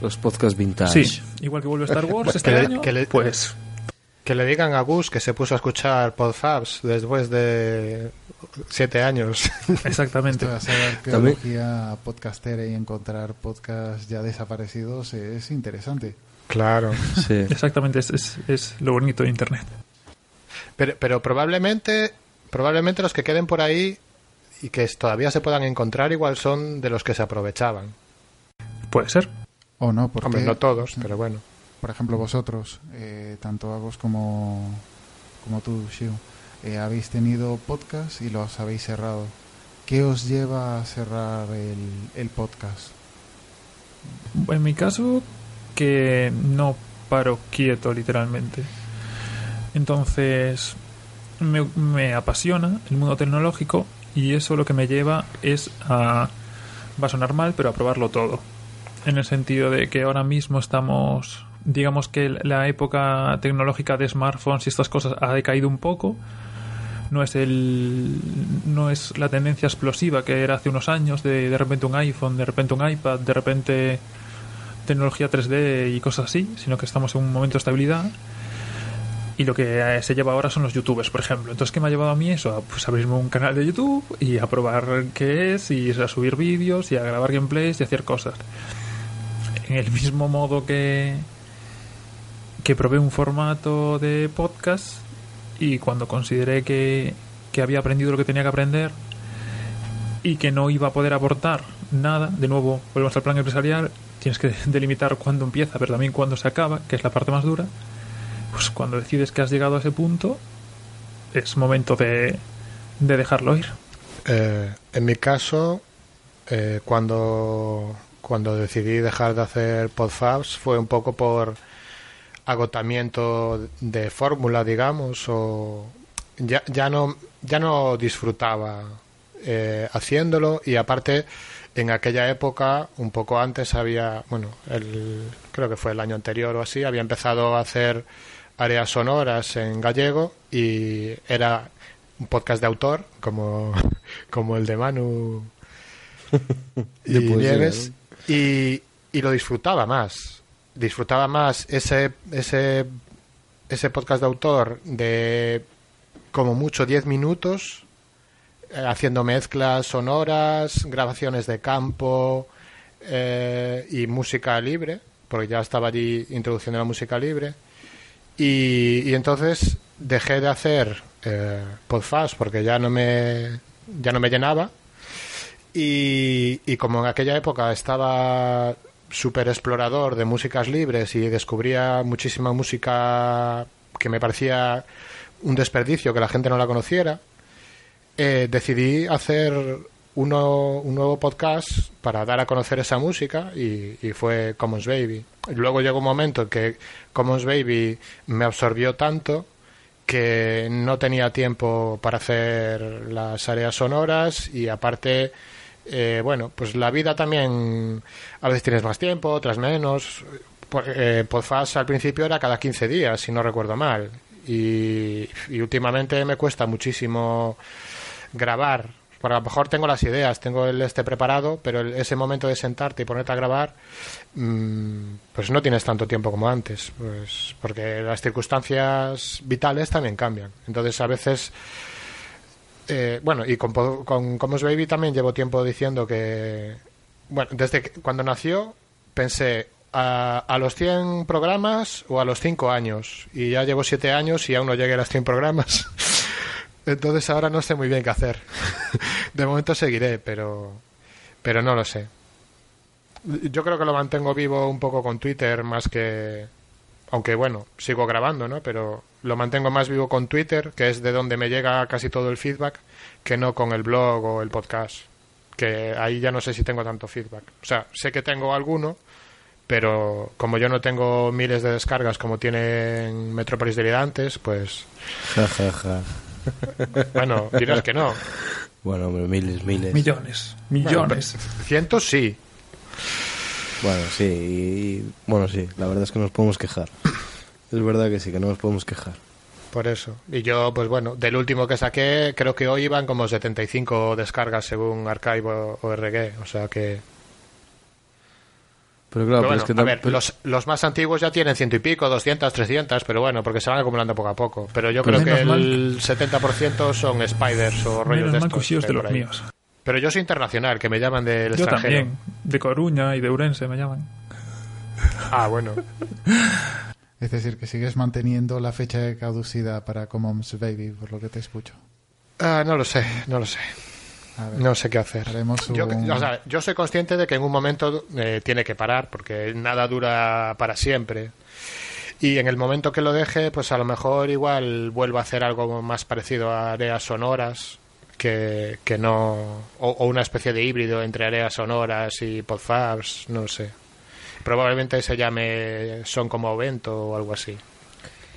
Los podcasts vintage. Sí, igual que vuelve Star Wars este que año, le, que le, pues... Que le digan a Gus que se puso a escuchar Podfabs después de siete años. Exactamente. Esto de hacer arqueología podcastera y encontrar podcasts ya desaparecidos es interesante. Claro. Sí. Exactamente, es, es, es, lo bonito de Internet. Pero, pero probablemente, probablemente los que queden por ahí y que todavía se puedan encontrar igual son de los que se aprovechaban. Puede ser. O no, porque... Hombre, no todos, pero bueno. Por ejemplo, vosotros, eh, tanto Agos como, como tú, Shiu, eh, habéis tenido podcast y los habéis cerrado. ¿Qué os lleva a cerrar el, el podcast? En mi caso, que no paro quieto, literalmente. Entonces, me, me, apasiona el mundo tecnológico y eso lo que me lleva es a... Va a sonar mal, pero a probarlo todo. En el sentido de que ahora mismo estamos digamos que la época tecnológica de smartphones y estas cosas ha decaído un poco. No es el no es la tendencia explosiva que era hace unos años de de repente un iPhone, de repente un iPad, de repente tecnología 3D y cosas así, sino que estamos en un momento de estabilidad. Y lo que se lleva ahora son los youtubers, por ejemplo. Entonces, ¿qué me ha llevado a mí eso? A pues, abrirme un canal de YouTube y a probar qué es, y a subir vídeos, y a grabar gameplays y hacer cosas. En el mismo modo que, que probé un formato de podcast y cuando consideré que, que, había aprendido lo que tenía que aprender y que no iba a poder aportar nada, de nuevo volvemos al plan empresarial, tienes que delimitar cuándo empieza, pero también cuándo se acaba, que es la parte más dura, pues cuando decides que has llegado a ese punto, es momento de, de dejarlo ir. Eh, en mi caso, eh, cuando, cuando decidí dejar de hacer podfabs fue un poco por agotamiento de fórmula, digamos, o ya, ya no ya no disfrutaba eh, haciéndolo. Y aparte en aquella época, un poco antes había, bueno, el, creo que fue el año anterior o así, había empezado a hacer áreas sonoras en gallego y era un podcast de autor como, como el de Manu y Nieves y, y lo disfrutaba más disfrutaba más ese, ese, ese podcast de autor de como mucho 10 minutos eh, haciendo mezclas sonoras, grabaciones de campo eh, y música libre, porque ya estaba allí introduciendo la música libre. Y, y entonces dejé de hacer eh, podfast porque ya no me, ya no me llenaba. Y, y como en aquella época estaba super explorador de músicas libres y descubría muchísima música que me parecía un desperdicio que la gente no la conociera, eh, decidí hacer uno, un nuevo podcast para dar a conocer esa música y, y fue Commons Baby. Luego llegó un momento en que Commons Baby me absorbió tanto que no tenía tiempo para hacer las áreas sonoras y aparte, eh, bueno, pues la vida también a veces tienes más tiempo, otras menos. Por- Eh, Podfast al principio era cada 15 días, si no recuerdo mal. Y, últimamente me cuesta muchísimo grabar. Porque a lo mejor tengo las ideas, tengo el este preparado, pero el- ese momento de sentarte y ponerte a grabar, mm, pues no tienes tanto tiempo como antes. Pues porque las circunstancias vitales también cambian. Entonces a veces eh, bueno, y con, con Baby también llevo tiempo diciendo que, bueno, desde que- cuando nació pensé a, a los 100 programas o a los 5 años. Y ya llevo 7 años y aún no llegué a los 100 programas. Entonces ahora no sé muy bien qué hacer. De momento seguiré, pero, pero no lo sé. Yo creo que lo mantengo vivo un poco con Twitter más que... Aunque bueno, sigo grabando, ¿no? Pero lo mantengo más vivo con Twitter, que es de donde me llega casi todo el feedback, que no con el blog o el podcast. Que ahí ya no sé si tengo tanto feedback. O sea, sé que tengo alguno, pero como yo no tengo miles de descargas como tienen Metrópolis Delirantes, pues Ja, ja, ja. bueno, dirás que no. Bueno, hombre, miles, miles. Millones, millones. cientos sí. Bueno, sí, y- bueno, sí, la verdad es que nos podemos quejar. Es verdad que sí, que no nos podemos quejar. Por eso. Y yo, pues bueno, del último que saqué, creo que hoy iban como 75 descargas según Archive o RG. O sea que. Pero claro, Pero bueno, es que a ver, pero- los, los más antiguos ya tienen ciento y pico, 200, 300, pero bueno, porque se van acumulando poco a poco. Pero yo creo que menos el 70% son spiders o rollos Menos de mal estos. que de los míos. Pero yo soy internacional, que me llaman del Yo extranjero. también. De Coruña y de Urense me llaman. Ah, bueno. Es decir, que sigues manteniendo la fecha de caducidad para Commons Baby, por lo que te escucho. Ah, no lo sé, no lo sé. A ver, No sé qué hacer. haremos Yo, un- o sea, yo soy consciente de que en un momento eh, tiene que parar, porque nada dura para siempre. Y en el momento que lo deje, pues a lo mejor igual vuelvo a hacer algo más parecido a áreas sonoras, que, que no. O, o una especie de híbrido entre áreas sonoras y podfabs, no sé. Probablemente se llame Son como Vento o algo así.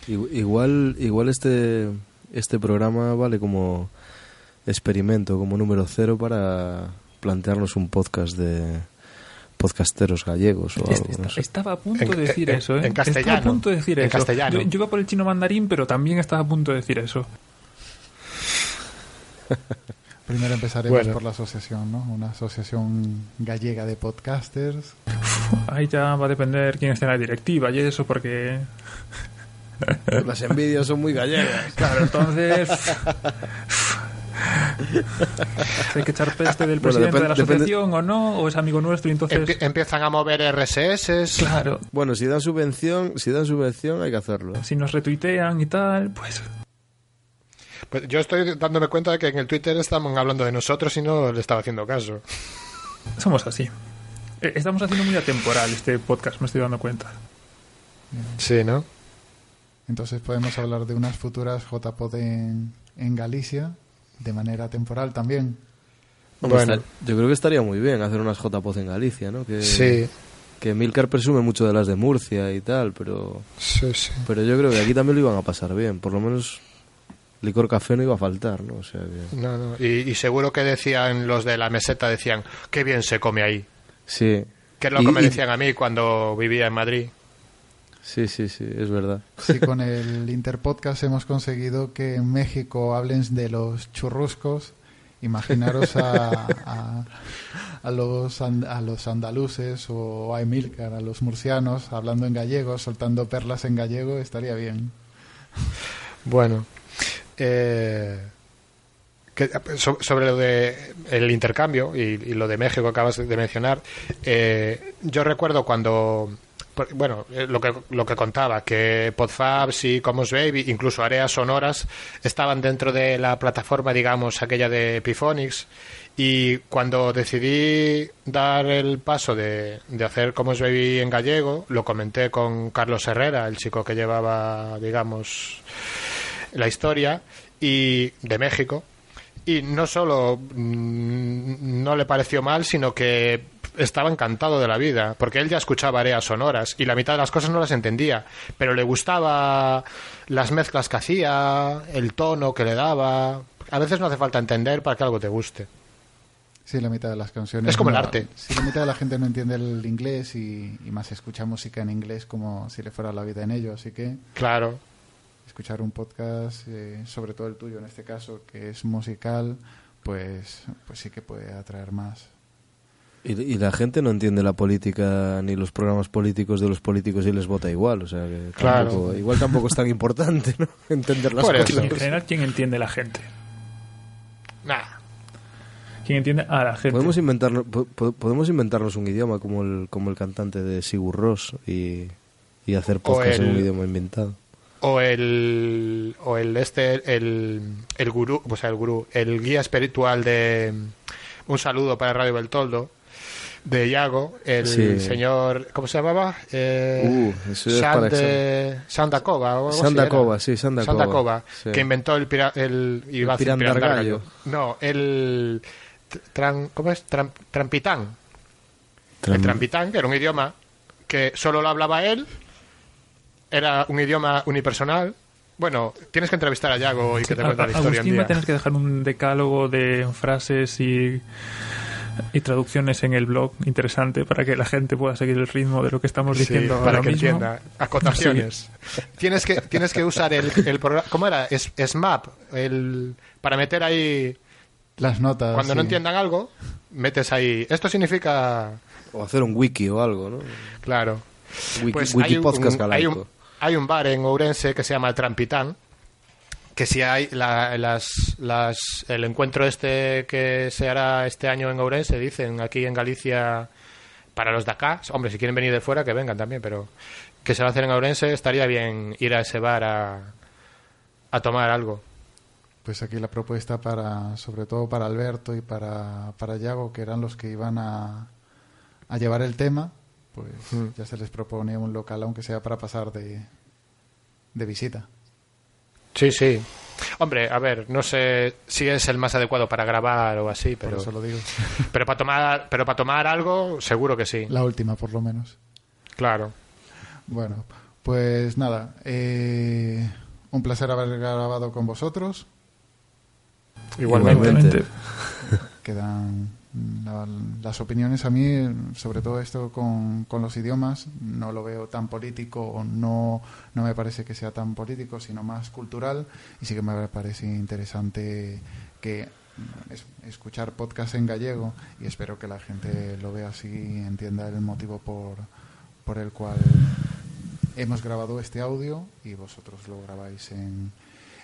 igu- igual, igual este, este programa vale como experimento, como número cero para plantearnos un podcast de podcasteros gallegos o algo. Est- no sé. Estaba a punto En- de decir en- eso, ¿eh? en castellano. Estaba a punto de decir En eso. castellano. Yo, yo iba por el chino mandarín, pero también estaba a punto de decir eso. Primero empezaremos Bueno. por la asociación, ¿no? Una asociación gallega de podcasters. Ahí ya va a depender quién esté en la directiva y eso, porque. Las envidias son muy gallegas. Claro, entonces. Hay que echar peste del Bueno, presidente de la asociación o no, o es amigo nuestro y entonces. Empie- empiezan a mover RSS. Claro, Bueno, si dan subvención, si dan subvención hay que hacerlo. si nos retuitean y tal, pues. Pues yo estoy dándome cuenta de que en el Twitter estaban hablando de nosotros y no le estaba haciendo caso. Somos así. Eh, Estamos haciendo muy atemporal este podcast, me estoy dando cuenta. Sí, ¿no? Entonces podemos hablar de unas futuras JPod en, en Galicia, de manera temporal también. Bueno. yo creo que estaría muy bien hacer unas JPOZ en Galicia, ¿no? Que, Sí, que Milcar presume mucho de las de Murcia y tal, pero, sí, sí. pero yo creo que aquí también lo iban a pasar bien. Por lo menos licor café no iba a faltar, ¿no? O sea que... No, no. Y, y seguro que decían los de la meseta, decían, qué bien se come ahí. Sí. Que es lo que me y- decían a mí cuando vivía en Madrid. Sí, sí, sí, es verdad. Sí, con el Interpodcast hemos conseguido que en México hablen de los churruscos. Imaginaros a, a, a los, and- a los andaluces o a Emilcar, a los murcianos, hablando en gallego, soltando perlas en gallego, estaría bien. Bueno, eh, so- sobre lo de el intercambio y, lo de México que acabas de mencionar, eh, yo recuerdo cuando, bueno, eh, lo que, lo que contaba, que Podfabs y Commons Baby, incluso áreas sonoras, estaban dentro de la plataforma, digamos, aquella de Epiphonics. Y cuando decidí dar el paso de, de hacer Commons Baby en gallego, lo comenté con Carlos Herrera, el chico que llevaba, digamos, la historia y de México Y no solo mm, no le pareció mal, sino que estaba encantado de la vida, porque él ya escuchaba areas sonoras y la mitad de las cosas no las entendía, pero le gustaba las mezclas que hacía, el tono que le daba. A veces no hace falta entender para que algo te guste. Sí, la mitad de las canciones. Es como el arte. Sí, la mitad de la gente no entiende el inglés y, y más escucha música en inglés como si le fuera la vida en ello. Así que Claro. Escuchar un podcast, eh, sobre todo el tuyo en este caso, que es musical, pues, pues sí que puede atraer más. Y, y la gente no entiende la política ni los programas políticos de los políticos y les vota igual. O sea, que Claro. tampoco- igual tampoco es tan importante ¿no? entender las Por eso. cosas. En general, ¿quién entiende la gente? Nah. ¿Quién entiende a la gente? Podemos inventarnos, po- po- podemos inventarnos un idioma como el, como el cantante de Sigur Rós y, y hacer podcast en el- un idioma inventado. O el, o el este, el, el gurú, o sea, el gurú, el guía espiritual de un saludo para Radio Beltoldo de Iago, el Sí. señor, ¿cómo se llamaba? Eh, Uh, eso es Sandakova o sí, Sandakova, Sandakova, sí. que inventó el, pira- el, iba a decir. No, el tran- ¿cómo es? Tram- trampitán. Tram- El trampitán, que era un idioma que solo lo hablaba él, era un idioma unipersonal. Bueno, tienes que entrevistar a Yago y que te cuente la historia un Agustín va a día. tener que dejar un decálogo de frases y, y traducciones en el blog interesante para que la gente pueda seguir el ritmo de lo que estamos Sí, diciendo para ahora que mismo. entienda. Acotaciones. Tienes que tienes que usar el, el programa. ¿Cómo era? Es, SMAP. El, para meter ahí. Las notas. Cuando sí. no entiendan algo, metes ahí. Esto significa. O hacer un wiki o algo, ¿no? Claro. Wiki, Pues wiki hay un- podcast hay galaico. un, hay un bar en Ourense que se llama el Trampitán que si hay la- las, las, el encuentro este que se hará este año en Ourense, dicen aquí en Galicia para los de acá, hombre, si quieren venir de fuera que vengan también, pero que se va a hacer en Ourense, estaría bien ir a ese bar a, a tomar algo. Pues aquí la propuesta para, sobre todo para Alberto y para, para Yago, que eran los que iban a, a llevar el tema, pues Mm. ya se les propone un local, aunque sea para pasar de, de visita. Sí, sí. Hombre, a ver, no sé si es el más adecuado para grabar o así, Por pero eso lo digo. pero para tomar, pero para tomar algo, seguro que sí. La última, por lo menos. Claro. Bueno, pues nada, eh, un placer haber grabado con vosotros. Igualmente. Igualmente. Quedan la- las opiniones a mí, sobre todo esto con, con los idiomas, no lo veo tan político no, no me parece que sea tan político, sino más cultural y sí que me parece interesante que mm, es- escuchar podcast en gallego y espero que la gente lo vea así y entienda el motivo por, por el cual hemos grabado este audio y vosotros lo grabáis en,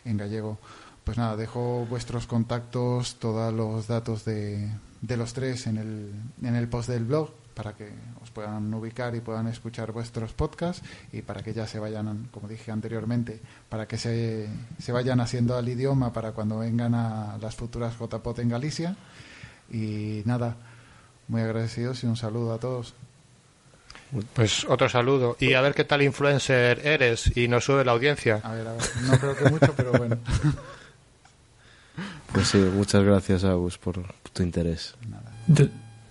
en gallego. Pues nada, dejo vuestros contactos, todos los datos de, de los tres en el, en el post del blog para que os puedan ubicar y puedan escuchar vuestros podcasts y para que ya se vayan, como dije anteriormente, para que se, se vayan haciendo al idioma para cuando vengan a las futuras JPOT en Galicia. Y nada, muy agradecidos y un saludo a todos. Pues otro saludo. Y a ver qué tal influencer eres y nos sube la audiencia. A ver, a ver, no creo que mucho, pero bueno. Pues sí, muchas gracias, Agus, por tu interés.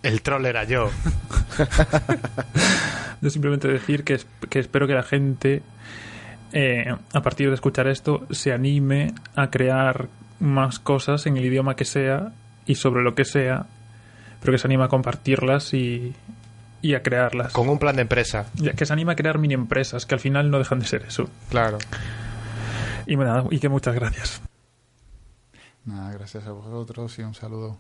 El troll era yo. yo simplemente decir que, es- que espero que la gente, eh, a partir de escuchar esto, se anime a crear más cosas en el idioma que sea y sobre lo que sea, pero que se anime a compartirlas y, y a crearlas. Con un plan de empresa. Ya, Que se anime a crear mini empresas, que al final no dejan de ser eso. Claro. Y, nada, y que muchas gracias. Nada, gracias a vosotros y un saludo.